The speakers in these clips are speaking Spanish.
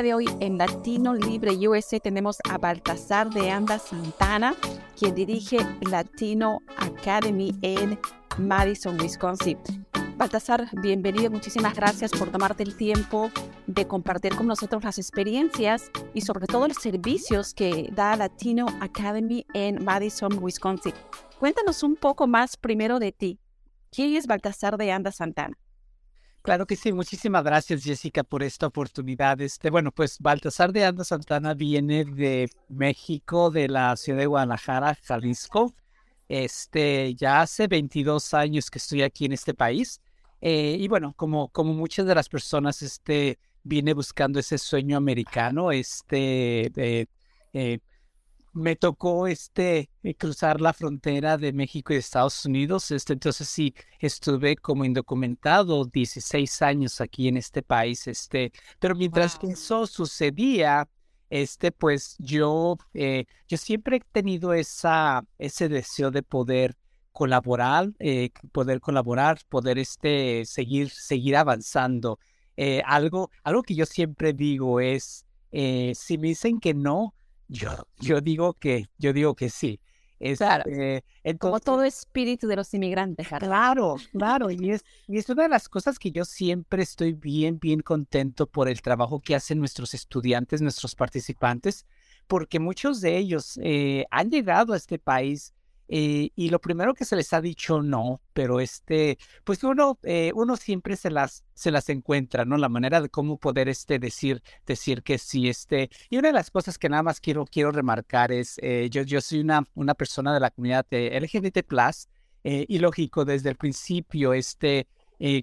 De hoy en Latino Libre USA tenemos a Baltasar de Anda Santana, quien dirige Latino Academy en Madison, Wisconsin. Baltasar, bienvenido. Muchísimas gracias por tomarte el tiempo de compartir con nosotros las experiencias y sobre todo los servicios que da Latino Academy en Madison, Wisconsin. Cuéntanos un poco más primero de ti. ¿Quién es Baltasar de Anda Santana? Claro que sí, muchísimas gracias Jessica por esta oportunidad. Este, bueno, pues Baltasar de Anda Santana viene de México, de la ciudad de Guadalajara, Jalisco. Este, ya hace 22 años que estoy aquí en este país. Eh, y bueno, como, como muchas de las personas, este, viene buscando ese sueño americano, este, eh, me tocó este eh, cruzar la frontera de México y Estados Unidos. Este, entonces sí, estuve como indocumentado 16 años aquí en este país. Este, pero mientras que eso sucedía, este, pues yo, eh, yo siempre he tenido esa, ese deseo de poder colaborar, eh, poder colaborar, poder este, seguir, seguir avanzando. algo, algo que yo siempre digo es, si me dicen que no, yo, yo digo que, yo digo que sí. claro. Este, Como todo espíritu de los inmigrantes. Claro, claro. Y es, y es una de las cosas que yo siempre estoy bien, bien contento por el trabajo que hacen nuestros estudiantes, nuestros participantes, porque muchos de ellos eh, han llegado a este país eh, y lo primero que se les ha dicho no, pero este, pues uno, eh, uno siempre se las, se las encuentra, ¿no? La manera de cómo poder este, decir, decir que sí, este. Y una de las cosas que nada más quiero, quiero remarcar es, eh, yo, yo soy una, una persona de la comunidad LGBT+, y lógico, desde el principio, este,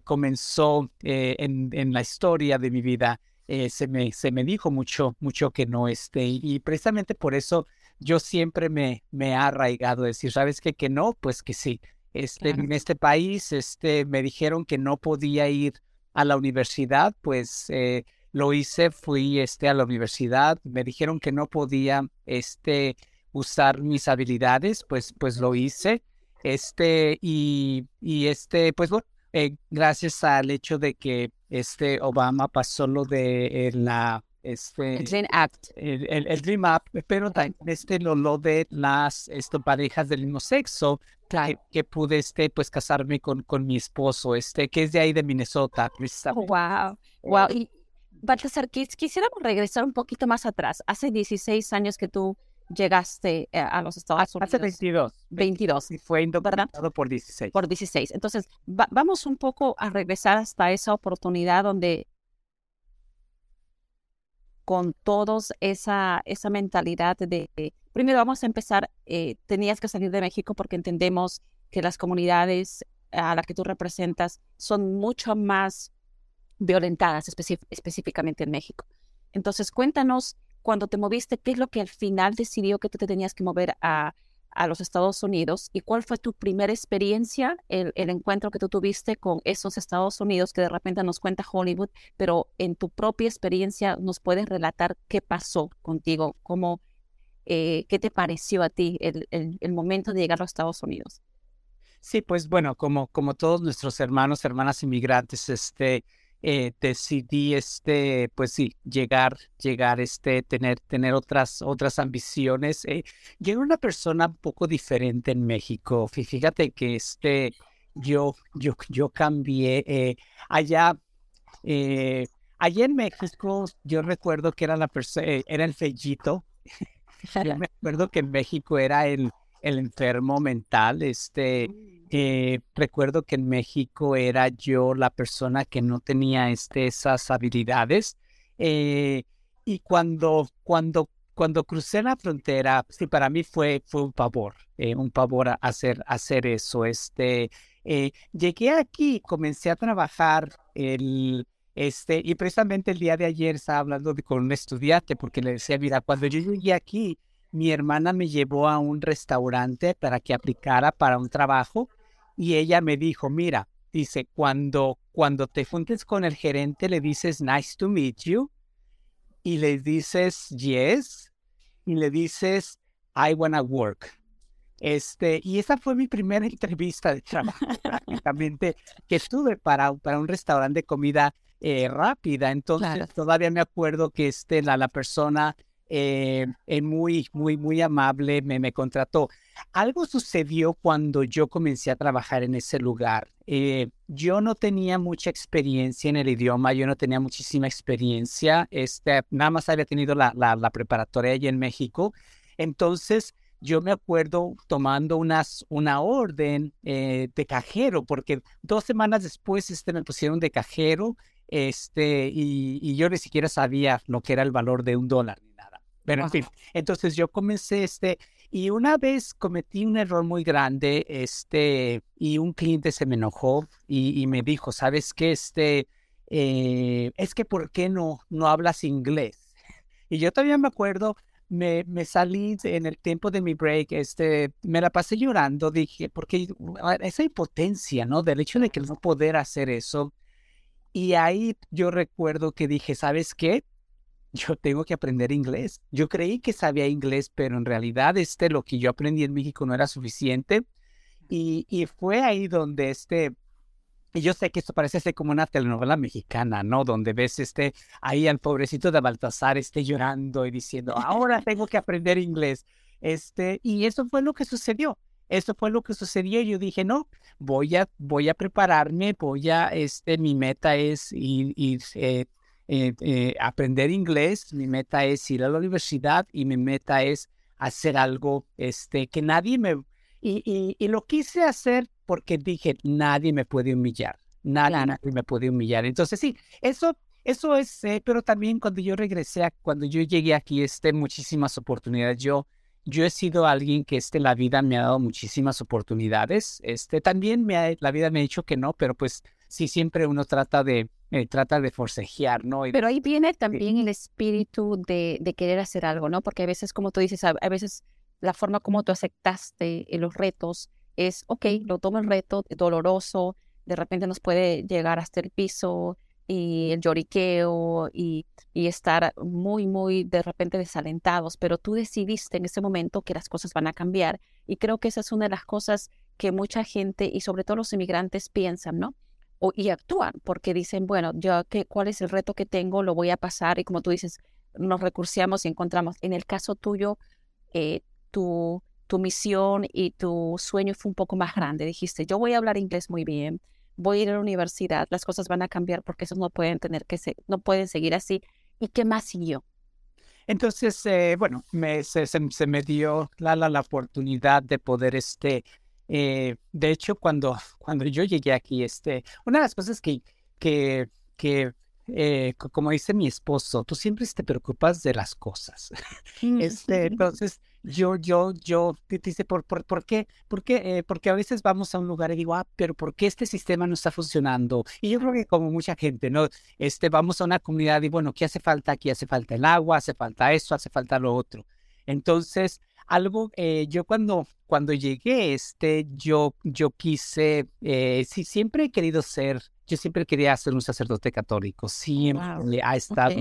comenzó en, en la historia de mi vida, se, me, se me dijo mucho, mucho que no, este, y precisamente por eso yo siempre me, me ha arraigado decir, ¿sabes qué? Que no, pues que sí. Este, En este país este, me dijeron que no podía ir a la universidad, pues eh, lo hice, fui este, a la universidad, me dijeron que no podía este, usar mis habilidades, pues, pues lo hice. Este, y, y este, pues bueno, eh, gracias al hecho de que este Obama pasó lo de la este, el Dream Act. El, Dream Act, pero también este, lo, lo de las esto, parejas del mismo sexo, que, pude este, pues, casarme con, con mi esposo, este, que es de ahí de Minnesota. wow, wow. Eh, y Baltasar, quisiéramos regresar un poquito más atrás. Hace 16 años que tú llegaste eh, a los Estados Unidos. Hace 22. 22. Y fue indocumentado por 16. Por 16. Entonces, vamos un poco a regresar hasta esa oportunidad donde con todos esa, esa mentalidad de, primero vamos a empezar, eh, tenías que salir de México porque entendemos que las comunidades a las que tú representas son mucho más violentadas específicamente en México. Entonces, cuéntanos, cuando te moviste, ¿qué es lo que al final decidió que tú te tenías que mover a, a los Estados Unidos y cuál fue tu primera experiencia, el, encuentro que tú tuviste con esos Estados Unidos que de repente nos cuenta Hollywood, pero en tu propia experiencia nos puedes relatar qué pasó contigo, cómo, eh, qué te pareció a ti el, el, momento de llegar a los Estados Unidos. Sí, pues bueno, como, como todos nuestros hermanos, hermanas inmigrantes, este, eh, decidí este pues sí llegar llegar este tener tener otras otras ambiciones eh, yo era una persona un poco diferente en México fíjate que este yo yo yo cambié eh, allá eh, allá en México yo recuerdo que era la persona era el fellito yo me acuerdo que en México era el el enfermo mental este. Eh, recuerdo que en México era yo la persona que no tenía este, esas habilidades. Eh, y cuando, cuando, cuando crucé la frontera, sí, para mí fue, fue un pavor, eh, un pavor hacer, hacer eso. Este, llegué aquí, comencé a trabajar el, este, y precisamente el día de ayer estaba hablando con un estudiante porque le decía, mira, cuando yo llegué aquí, mi hermana me llevó a un restaurante para que aplicara para un trabajo y ella me dijo, mira, dice, cuando, cuando te juntes con el gerente le dices, nice to meet you, y le dices, yes, y le dices, I wanna work. Este, y esa fue mi primera entrevista de trabajo prácticamente que estuve para, para un restaurante de comida eh, rápida. Entonces, todavía me acuerdo que este, la, la persona eh, eh, muy, muy, muy amable me, contrató. Algo sucedió cuando yo comencé a trabajar en ese lugar. Eh, yo no tenía mucha experiencia en el idioma, yo no tenía muchísima experiencia, este, nada más había tenido la, preparatoria allí en México. Entonces, yo me acuerdo tomando unas, una orden de cajero, porque dos semanas después este, me pusieron de cajero este, y, yo ni siquiera sabía lo que era el valor de un dólar. Pero en fin, entonces yo comencé este, y una vez cometí un error muy grande, este, y un cliente se me enojó y, me dijo, ¿sabes qué? Este, eh, es que ¿por qué no, no hablas inglés? Y yo todavía me acuerdo, me, me salí en el tiempo de mi break, este, me la pasé llorando, dije, porque esa impotencia, ¿no? Del hecho de que no poder hacer eso. Y ahí yo recuerdo que dije, ¿sabes qué? Yo tengo que aprender inglés. Yo creí que sabía inglés, pero en realidad este, lo que yo aprendí en México no era suficiente. Y, y fue ahí donde este, y yo sé que esto parece ser como una telenovela mexicana, ¿no? Donde ves este, ahí al pobrecito de Baltasar este llorando y diciendo, ahora tengo que aprender inglés. Este, y eso fue lo que sucedió. Eso fue lo que sucedió. Yo dije, no, voy a, voy a prepararme, voy a, este, mi meta es ir, ir eh, eh, eh, aprender inglés, mi meta es ir a la universidad y mi meta es hacer algo este, que nadie me... Y, y, lo quise hacer porque dije, nadie me puede humillar, nadie, me puede humillar. Entonces sí, eso, eso es, eh, pero también cuando yo regresé, cuando yo llegué aquí, este, muchísimas oportunidades. Yo, yo he sido alguien que este, la vida me ha dado muchísimas oportunidades. Este, también me ha, la vida me ha dicho que no, pero pues sí, siempre uno trata de, eh, trata de forcejear, ¿no? Pero ahí viene también el espíritu de, de, querer hacer algo, ¿no? Porque a veces, como tú dices, a, veces la forma como tú aceptaste los retos es, ok, lo tomo el reto, doloroso, de repente nos puede llegar hasta el piso y el lloriqueo y, y estar muy, muy de repente desalentados, pero tú decidiste en ese momento que las cosas van a cambiar y creo que esa es una de las cosas que mucha gente y sobre todo los inmigrantes piensan, ¿no? O, y actúan porque dicen, bueno, yo qué, cuál es el reto que tengo, lo voy a pasar y como tú dices, nos recursiamos y encontramos. En el caso tuyo, eh, tu, tu misión y tu sueño fue un poco más grande. Dijiste, yo voy a hablar inglés muy bien, voy a ir a la universidad, las cosas van a cambiar porque esos no pueden tener que se, no pueden seguir así. ¿Y qué más siguió? Entonces, eh, bueno, me, se, se, me dio la, la, la, oportunidad de poder este, eh, de hecho, cuando, cuando yo llegué aquí, este, una de las cosas que, que, que eh, como dice mi esposo, tú siempre te preocupas de las cosas. Mm, este, entonces, yo, yo, yo, te dice, ¿por, por, por qué? ¿Por qué? Eh, porque a veces vamos a un lugar y digo, ah, pero ¿por qué este sistema no está funcionando? Y yo creo que como mucha gente, ¿no? Este, vamos a una comunidad y bueno, ¿qué hace falta? Aquí hace falta el agua, hace falta eso, hace falta lo otro. Entonces, algo, eh, yo cuando, cuando llegué, este, yo, yo quise, eh, sí, siempre he querido ser, yo siempre quería ser un sacerdote católico, siempre ha estado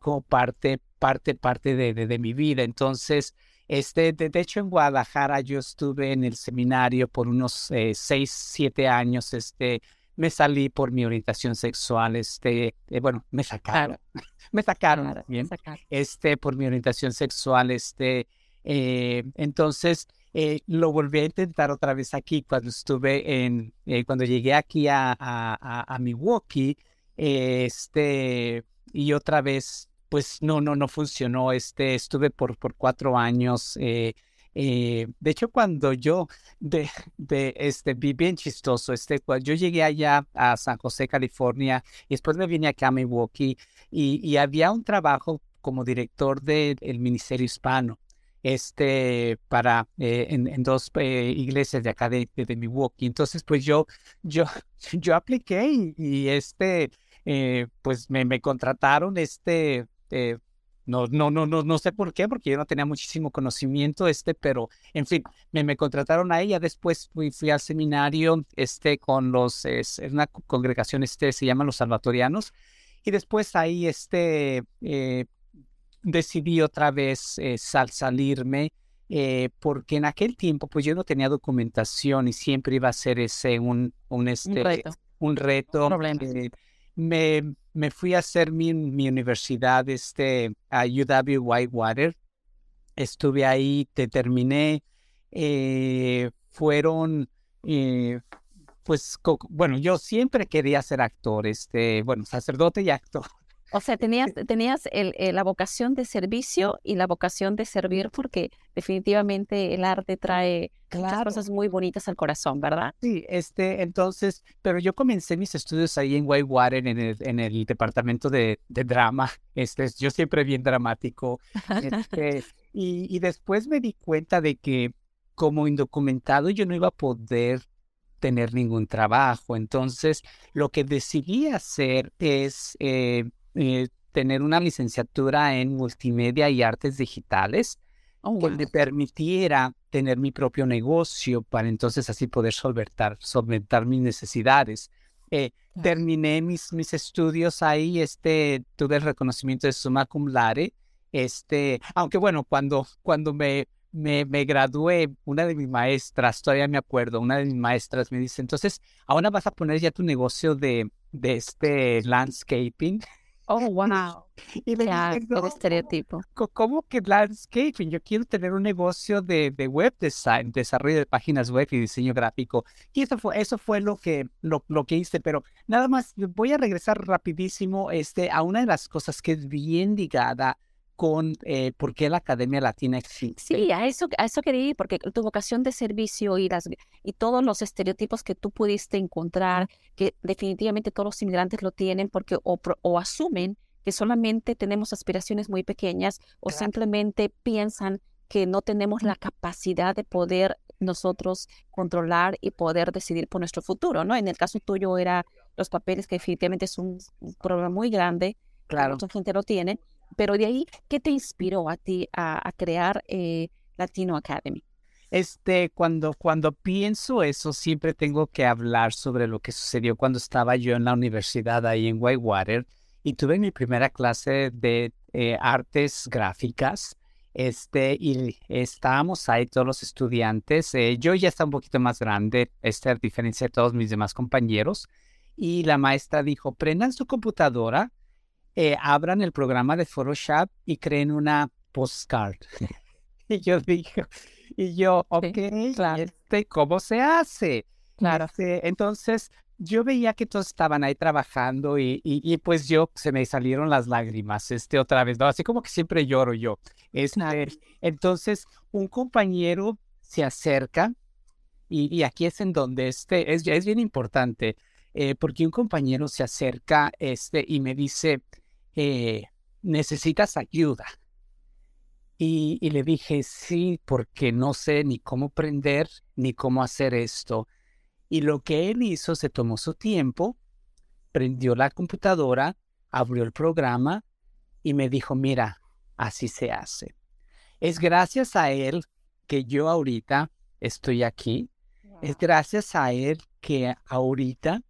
como parte, parte, parte de, de, mi vida. Entonces, este, de, hecho, en Guadalajara yo estuve en el seminario por unos eh, seis, siete años, este, me salí por mi orientación sexual, este, eh, bueno, me sacaron, me sacaron, bien, este, por mi orientación sexual, este, eh, entonces, eh, lo volví a intentar otra vez aquí cuando estuve en, eh, cuando llegué aquí a, a, a, Milwaukee, este, y otra vez, pues no, no, no funcionó, este, estuve por, por cuatro años, de hecho, cuando yo de, de, este, vi bien chistoso, este, cuando yo llegué allá a San José, California, y después me vine acá a Milwaukee, y, y había un trabajo como director del Ministerio Hispano este, para, eh, en, dos eh, iglesias de acá de, de, Milwaukee. Entonces, pues yo, yo, yo apliqué y, este, eh, pues me, contrataron, este, no, no, no, no, no sé por qué, porque yo no tenía muchísimo conocimiento, este, pero en fin, me, me contrataron a ella. Después fui, fui al seminario, este, con los, es, una congregación, este, se llama los salvatorianos. Y después ahí, este, eh, decidí otra vez eh, salirme, eh, porque en aquel tiempo, pues yo no tenía documentación y siempre iba a ser ese un, un, este, un reto. Un reto me, me fui a hacer mi, mi universidad este, a UW Whitewater. Estuve ahí, te terminé. Eh, fueron, eh, pues, bueno, yo siempre quería ser actor, este, bueno, sacerdote y actor. O sea, tenías, tenías el, la vocación de servicio y la vocación de servir porque definitivamente el arte trae muchas cosas muy bonitas al corazón, ¿verdad? Sí, este, entonces, pero yo comencé mis estudios ahí en Whitewater, en el, en el departamento de, de drama. Este, yo siempre bien dramático. Este, y, y después me di cuenta de que como indocumentado yo no iba a poder tener ningún trabajo. Entonces, lo que decidí hacer es eh, eh, tener una licenciatura en multimedia y artes digitales, oh, que me permitiera tener mi propio negocio para entonces así poder solventar, solventar mis necesidades. Eh, terminé mis, mis estudios ahí, este, tuve el reconocimiento de summa cum laude, este, aunque bueno, cuando, cuando me, me, me, gradué, una de mis maestras, todavía me acuerdo, una de mis maestras me dice, entonces, ahora vas a poner ya tu negocio de, de este landscaping. Oh, wow. Y le ya, dije, no, estereotipo. ¿Cómo que landscaping? Yo quiero tener un negocio de, de, web design, desarrollo de páginas web y diseño gráfico. Y eso fue, eso fue lo que, lo, lo que hice. Pero nada más, voy a regresar rapidísimo este, a una de las cosas que es bien ligada con eh, por qué la Academia Latina existe. Sí, a eso, a eso quería ir, porque tu vocación de servicio y, las, y todos los estereotipos que tú pudiste encontrar, que definitivamente todos los inmigrantes lo tienen porque o, o asumen que solamente tenemos aspiraciones muy pequeñas o simplemente piensan que no tenemos la capacidad de poder nosotros controlar y poder decidir por nuestro futuro, ¿no? En el caso tuyo era los papeles, que definitivamente es un, problema muy grande, claro. mucha gente lo tiene, pero de ahí, ¿qué te inspiró a ti a, crear eh, Latino Academy? Este, cuando, cuando pienso eso, siempre tengo que hablar sobre lo que sucedió cuando estaba yo en la universidad ahí en Whitewater y tuve mi primera clase de eh, artes gráficas. Este, y estábamos ahí todos los estudiantes. Eh, yo ya estaba un poquito más grande, este, a diferencia de todos mis demás compañeros. Y la maestra dijo, prendan su computadora eh, abran el programa de Photoshop y creen una postcard. y yo dije, y yo, ok, este, ¿cómo se hace? Claro. Este, entonces, yo veía que todos estaban ahí trabajando y, y, pues yo se me salieron las lágrimas, este, otra vez, ¿no? Así como que siempre lloro yo. Este, entonces, un compañero se acerca y, y, aquí es en donde este, es, es bien importante, eh, porque un compañero se acerca este, y me dice, eh, necesitas ayuda. Y, y, le dije, sí, porque no sé ni cómo prender ni cómo hacer esto. Y lo que él hizo, se tomó su tiempo, prendió la computadora, abrió el programa y me dijo, mira, así se hace. Es gracias a él que yo ahorita estoy aquí. Es gracias a él que ahorita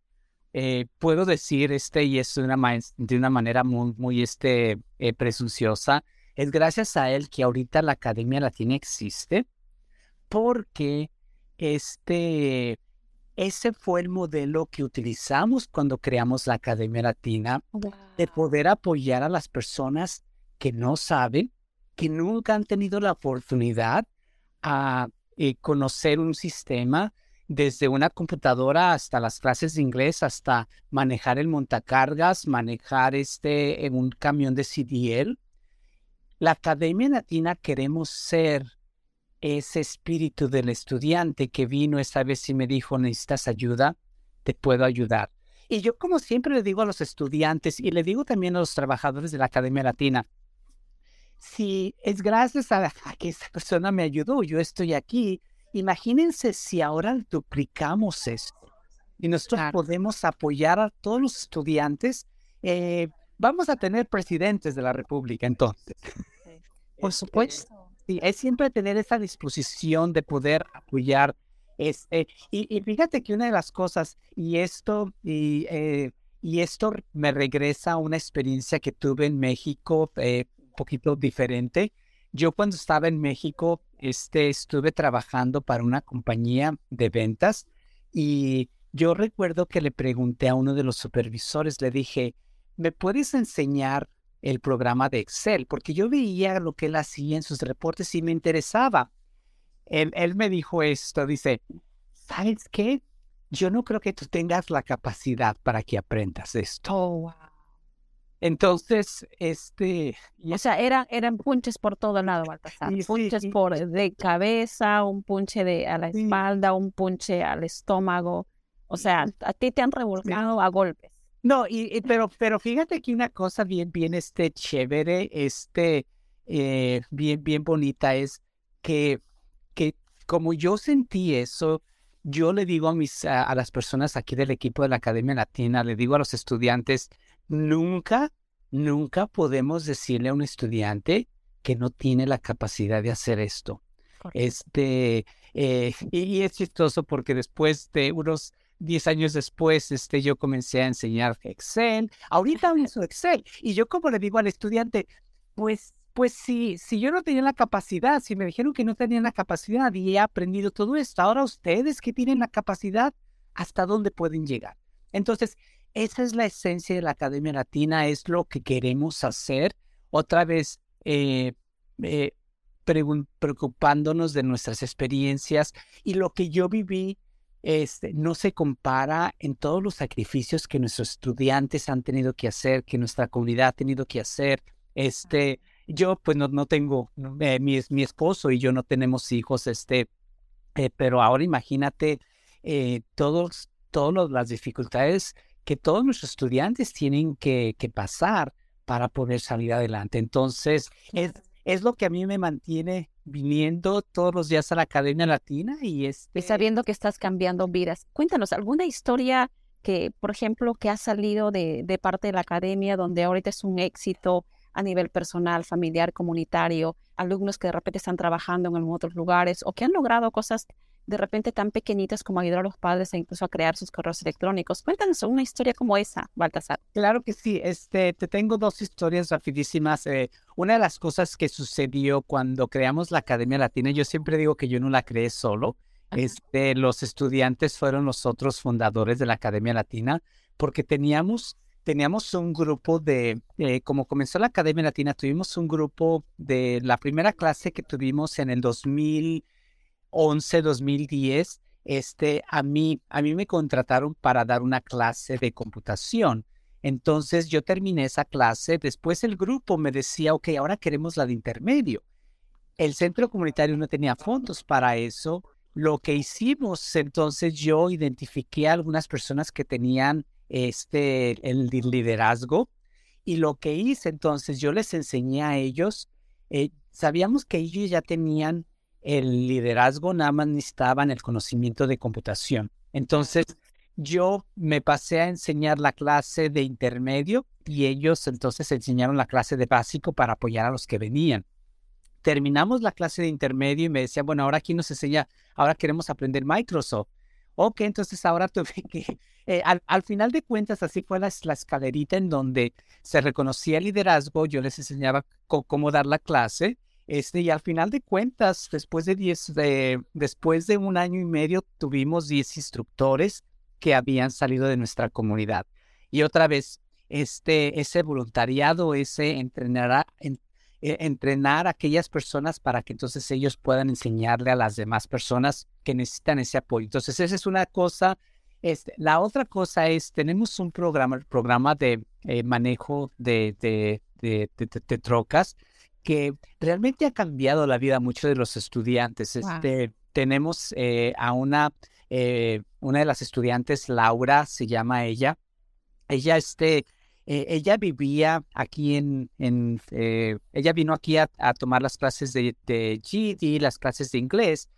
eh, puedo decir, este, y es de una, de una manera muy, muy este, eh, presunciosa, es gracias a él que ahorita la Academia Latina existe, porque este, ese fue el modelo que utilizamos cuando creamos la Academia Latina, de poder apoyar a las personas que no saben, que nunca han tenido la oportunidad a eh, conocer un sistema, desde una computadora hasta las clases de inglés, hasta manejar el montacargas, manejar este en un camión de CDL. La Academia Latina queremos ser ese espíritu del estudiante que vino esta vez y me dijo, necesitas ayuda, te puedo ayudar. Y yo como siempre le digo a los estudiantes y le digo también a los trabajadores de la Academia Latina, si es gracias a, a que esta persona me ayudó, yo estoy aquí, Imagínense si ahora duplicamos esto y nosotros podemos apoyar a todos los estudiantes. Eh, vamos a tener presidentes de la República entonces. Por supuesto. Sí, es siempre tener esa disposición de poder apoyar. Este, y, fíjate que una de las cosas, y esto, y, eh, y esto me regresa a una experiencia que tuve en México, eh, un poquito diferente. Yo cuando estaba en México, este, estuve trabajando para una compañía de ventas y yo recuerdo que le pregunté a uno de los supervisores, le dije, ¿me puedes enseñar el programa de Excel? Porque yo veía lo que él hacía en sus reportes y me interesaba. Él, él me dijo esto, dice, ¿sabes qué? Yo no creo que tú tengas la capacidad para que aprendas esto. Entonces, este... O sea, eran, eran punches por todo lado, Baltasar. punches por de cabeza, un punche de, a la espalda, un punche al estómago. O sea, a ti te han revolcado a golpes. No, y, pero, pero fíjate que una cosa bien, bien, este, chévere, este, eh, bien, bien bonita es que, que como yo sentí eso, yo le digo a mis, a las personas aquí del equipo de la Academia Latina, le digo a los estudiantes, Nunca, nunca podemos decirle a un estudiante que no tiene la capacidad de hacer esto. Este, eh, y, es chistoso porque después de unos 10 años después, este, yo comencé a enseñar Excel. Ahorita uso Excel. Y yo como le digo al estudiante, pues, pues sí, si yo no tenía la capacidad, si me dijeron que no tenía la capacidad y he aprendido todo esto, ahora ustedes que tienen la capacidad, ¿hasta dónde pueden llegar? Entonces, esa es la esencia de la Academia Latina, es lo que queremos hacer. Otra vez, eh, eh, preocupándonos de nuestras experiencias y lo que yo viví este, no se compara en todos los sacrificios que nuestros estudiantes han tenido que hacer, que nuestra comunidad ha tenido que hacer. Este, yo pues no, no tengo, eh, mi, mi, esposo y yo no tenemos hijos, este, pero ahora imagínate todos, todas las dificultades que todos nuestros estudiantes tienen que, pasar para poder salir adelante. Entonces, es, es lo que a mí me mantiene viniendo todos los días a la Academia Latina y, este... sabiendo que estás cambiando vidas. Cuéntanos, ¿alguna historia que, por ejemplo, que ha salido de, de parte de la Academia donde ahorita es un éxito a nivel personal, familiar, comunitario, alumnos que de repente están trabajando en otros lugares o que han logrado cosas de repente tan pequeñitas como ayudar a los padres e incluso a crear sus correos electrónicos. Cuéntanos una historia como esa, Baltasar. Claro que sí. Este, te tengo dos historias rapidísimas. Eh, una de las cosas que sucedió cuando creamos la Academia Latina, yo siempre digo que yo no la creé solo. Este, los estudiantes fueron los otros fundadores de la Academia Latina porque teníamos teníamos un grupo de, eh, como comenzó la Academia Latina, tuvimos un grupo de la primera clase que tuvimos en el 2000, 11, 2010, este, a mí, a mí me contrataron para dar una clase de computación. Entonces yo terminé esa clase, después el grupo me decía, ok, ahora queremos la de intermedio. El centro comunitario no tenía fondos para eso. Lo que hicimos, entonces yo identifiqué a algunas personas que tenían este, el liderazgo y lo que hice, entonces yo les enseñé a ellos, eh, sabíamos que ellos ya tenían el liderazgo nada más necesitaban el conocimiento de computación. Entonces, yo me pasé a enseñar la clase de intermedio y ellos entonces enseñaron la clase de básico para apoyar a los que venían. Terminamos la clase de intermedio y me decían, bueno, ahora aquí nos enseña, ahora queremos aprender Microsoft. Ok, entonces ahora tuve que, eh, al, final de cuentas, así fue la, escalerita en donde se reconocía el liderazgo, yo les enseñaba cómo dar la clase este, y al final de cuentas, después de, diez, de, después de un año y medio, tuvimos 10 instructores que habían salido de nuestra comunidad. Y otra vez, este, ese voluntariado, ese entrenar a, e, entrenar aquellas personas para que entonces ellos puedan enseñarle a las demás personas que necesitan ese apoyo. Entonces, esa es una cosa. Este, la otra cosa es, tenemos un programa, programa de eh, manejo de, de, trocas que realmente ha cambiado la vida mucho de los estudiantes. Este, tenemos eh, a una, eh, una de las estudiantes, Laura, se llama ella. Ella, este, eh, ella vivía aquí en, en ella vino aquí a, tomar las clases de, de GD, las clases de inglés,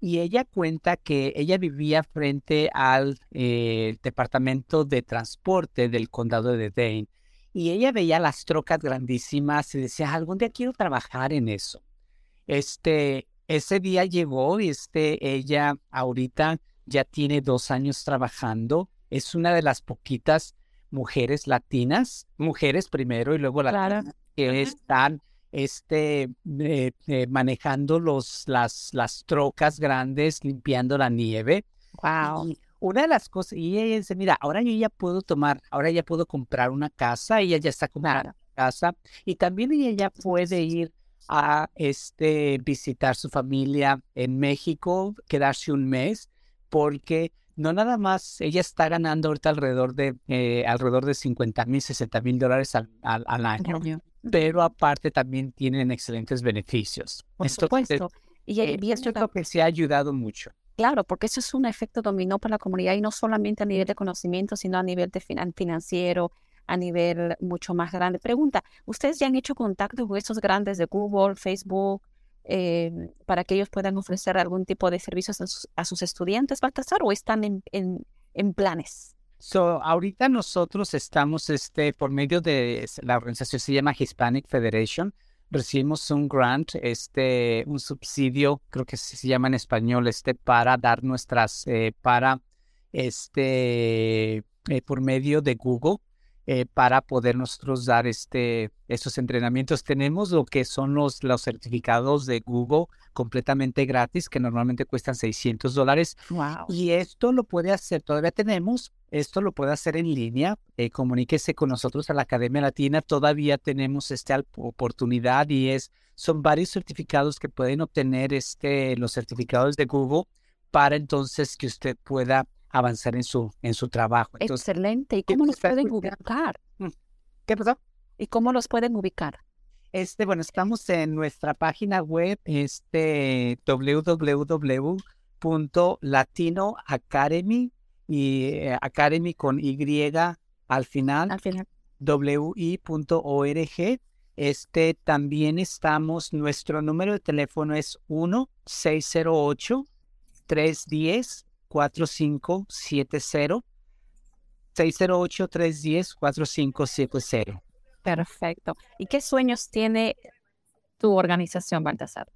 y ella cuenta que ella vivía frente al departamento de transporte del condado de Dane y ella veía las trocas grandísimas y decía, algún día quiero trabajar en eso. Este, ese día llegó y este, ella ahorita ya tiene dos años trabajando. Es una de las poquitas mujeres latinas, mujeres primero y luego latinas, que están este, eh, eh, manejando los, las, las trocas grandes, limpiando la nieve. Wow. Una de las cosas, y ella dice, mira, ahora yo ya puedo tomar, ahora ya puedo comprar una casa, ella ya está comprando una casa, y también ella ya puede ir a este, visitar su familia en México, quedarse un mes, porque no nada más, ella está ganando ahorita alrededor de, eh, alrededor de 50 mil, 60 mil dólares al, al, año, pero aparte también tienen excelentes beneficios. Por supuesto. Y, eh, y esto es lo que se ha ayudado mucho. Claro, porque eso es un efecto dominó para la comunidad y no solamente a nivel de conocimiento, sino a nivel de financiero, a nivel mucho más grande. Pregunta, ¿ustedes ya han hecho contacto con esos grandes de Google, Facebook, eh, para que ellos puedan ofrecer algún tipo de servicios a sus, estudiantes, Baltasar, o están en, en, en planes? So, ahorita nosotros estamos este, por medio de la organización se llama Hispanic Federation. Recibimos un grant, este, un subsidio, creo que se llama en español, este, para dar nuestras, eh, para, este, eh, por medio de Google, eh, para poder nosotros dar este, estos entrenamientos. Tenemos lo que son los, los certificados de Google completamente gratis, que normalmente cuestan 600 dólares. Wow. Y esto lo puede hacer, todavía tenemos, esto lo puede hacer en línea. Eh, comuníquese con nosotros a la Academia Latina. Todavía tenemos esta oportunidad y es, son varios certificados que pueden obtener este, los certificados de Google para entonces que usted pueda avanzar en su, en su trabajo. Excelente. ¿Y cómo los pueden ubicar? Mm, ¿Qué pasó? ¿Y cómo los pueden ubicar? Este, bueno, estamos en nuestra página web, este, www.latinoacademy y eh, academy con Y al final, al final. wi.org. Este, también estamos, nuestro número de teléfono es 1 608 310 4570 608-310-4570. Perfecto. ¿Y qué sueños tiene tu organización, Baltasar?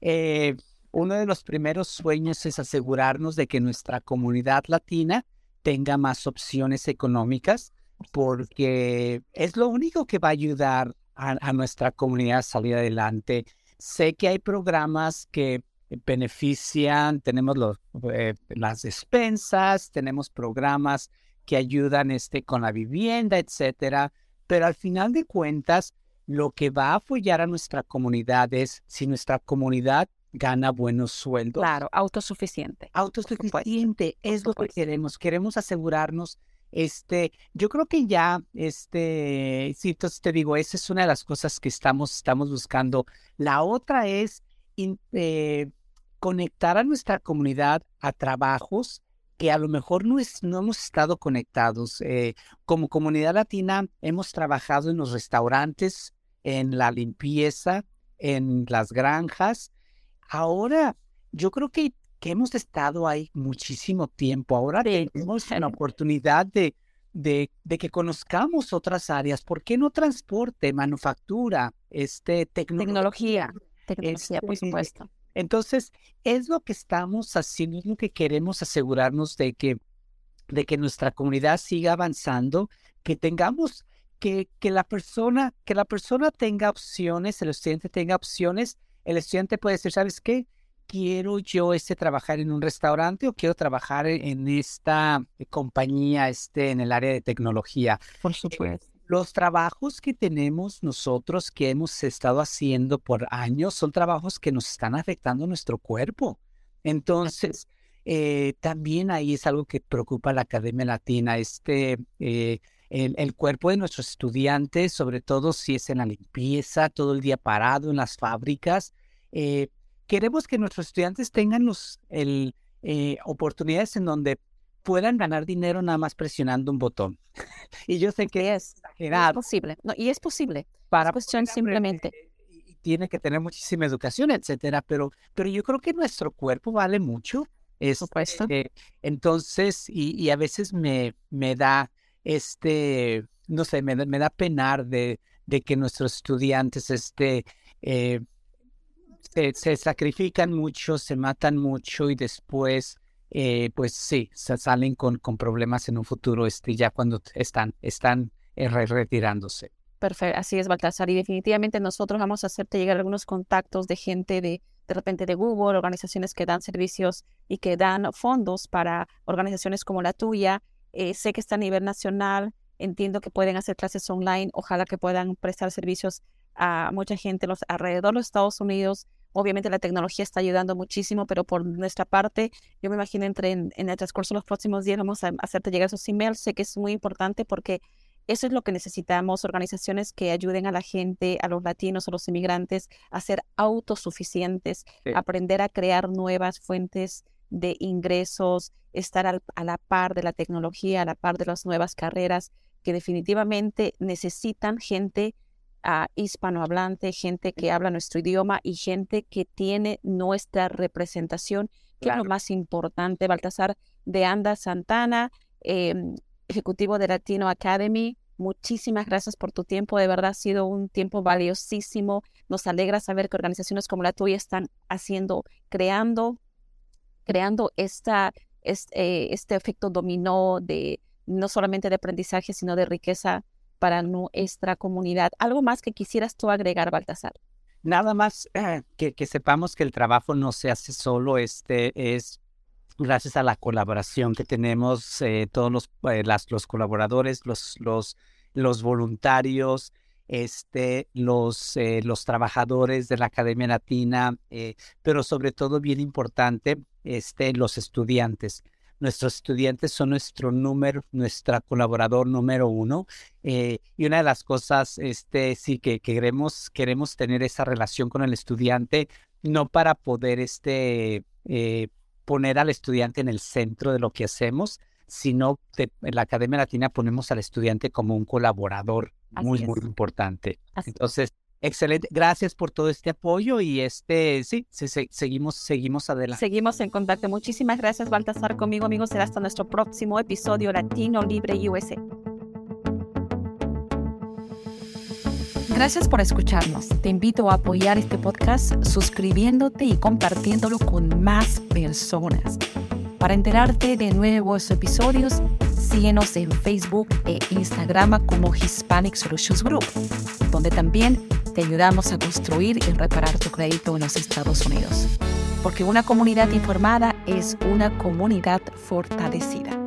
Eh, uno de los primeros sueños es asegurarnos de que nuestra comunidad latina tenga más opciones económicas, porque es lo único que va a ayudar a, a nuestra comunidad a salir adelante. Sé que hay programas que benefician, tenemos los, eh, las despensas, tenemos programas que ayudan este, con la vivienda, etcétera. Pero al final de cuentas, lo que va a apoyar a nuestra comunidad es si nuestra comunidad gana buenos sueldos. Claro, autosuficiente. Autosuficiente es lo que queremos. Queremos asegurarnos, este, yo creo que ya, este, sí, entonces te digo, esa es una de las cosas que estamos, estamos buscando. La otra es eh, conectar a nuestra comunidad a trabajos que a lo mejor no, es, no hemos estado conectados. Eh, como comunidad latina hemos trabajado en los restaurantes, en la limpieza, en las granjas. Ahora, yo creo que, que hemos estado ahí muchísimo tiempo. Ahora tenemos la oportunidad de, de, de, que conozcamos otras áreas. ¿Por qué no transporte, manufactura, este, tecnología? Tecnología, por este, supuesto. Entonces, es lo que estamos haciendo, es lo que queremos asegurarnos de que, de que nuestra comunidad siga avanzando, que tengamos, que, que la persona, que la persona tenga opciones, el estudiante tenga opciones, el estudiante puede decir, ¿sabes qué? Quiero yo este trabajar en un restaurante o quiero trabajar en esta compañía, este, en el área de tecnología. Por supuesto los trabajos que tenemos nosotros, que hemos estado haciendo por años, son trabajos que nos están afectando nuestro cuerpo. Entonces, eh, también ahí es algo que preocupa a la Academia Latina, este, eh, el, cuerpo de nuestros estudiantes, sobre todo si es en la limpieza, todo el día parado en las fábricas. Eh, queremos que nuestros estudiantes tengan los, el, oportunidades en donde puedan ganar dinero nada más presionando un botón. y yo sé que es, es posible. No, y es posible. Para cuestión simplemente. Y tiene que tener muchísima educación, etcétera. Pero, pero yo creo que nuestro cuerpo vale mucho. Es, supuesto. entonces, y, y, a veces me, me da este no sé, me, me da penar de, de que nuestros estudiantes este, eh, se, sacrifican mucho, se matan mucho y después, eh, pues sí, salen con, con problemas en un futuro este, ya cuando están, están eh, retirándose. Perfecto, así es, Baltasar. Y definitivamente nosotros vamos a hacerte llegar algunos contactos de gente de, de repente de Google, organizaciones que dan servicios y que dan fondos para organizaciones como la tuya. Eh, sé que está a nivel nacional, entiendo que pueden hacer clases online, ojalá que puedan prestar servicios a mucha gente los, alrededor de los Estados Unidos. Obviamente la tecnología está ayudando muchísimo, pero por nuestra parte, yo me imagino entre en, en el transcurso de los próximos días vamos a hacerte llegar esos emails. Sé que es muy importante porque eso es lo que necesitamos, organizaciones que ayuden a la gente, a los latinos, a los inmigrantes, a ser autosuficientes, aprender a crear nuevas fuentes de ingresos, estar a la par de la tecnología, a la par de las nuevas carreras que definitivamente necesitan gente uh, hispanohablante, gente que habla nuestro idioma y gente que tiene nuestra representación, que es lo más importante. Baltasar de Anda Santana, eh, ejecutivo de Latino Academy. Muchísimas gracias por tu tiempo. De verdad ha sido un tiempo valiosísimo. Nos alegra saber que organizaciones como la tuya están haciendo, creando, creando esta, este, este efecto dominó de no solamente de aprendizaje, sino de riqueza para nuestra comunidad. ¿Algo más que quisieras tú agregar, Baltasar? Nada más eh, que, sepamos que el trabajo no se hace solo, este es gracias a la colaboración que tenemos eh, todos los, eh, los colaboradores, los, los, los voluntarios, este, los, eh, los trabajadores de la Academia Latina, pero sobre todo bien importante, este, los estudiantes. Nuestros estudiantes son nuestro número, nuestra colaborador número uno. y una de las cosas, este, sí, que, queremos, queremos tener esa relación con el estudiante, no para poder, este, poner al estudiante en el centro de lo que hacemos, sino en la Academia Latina ponemos al estudiante como un colaborador muy, muy importante. Entonces, excelente. Gracias por todo este apoyo y este, sí, seguimos, seguimos adelante. Seguimos en contacto. Muchísimas gracias, Baltasar. Conmigo, amigos, será hasta nuestro próximo episodio Latino Libre USA. Gracias por escucharnos. Te invito a apoyar este podcast suscribiéndote y compartiéndolo con más personas. Para enterarte de nuevos episodios, síguenos en Facebook e Instagram como Hispanic Solutions Group, donde también te ayudamos a construir y reparar tu crédito en los Estados Unidos. Porque una comunidad informada es una comunidad fortalecida.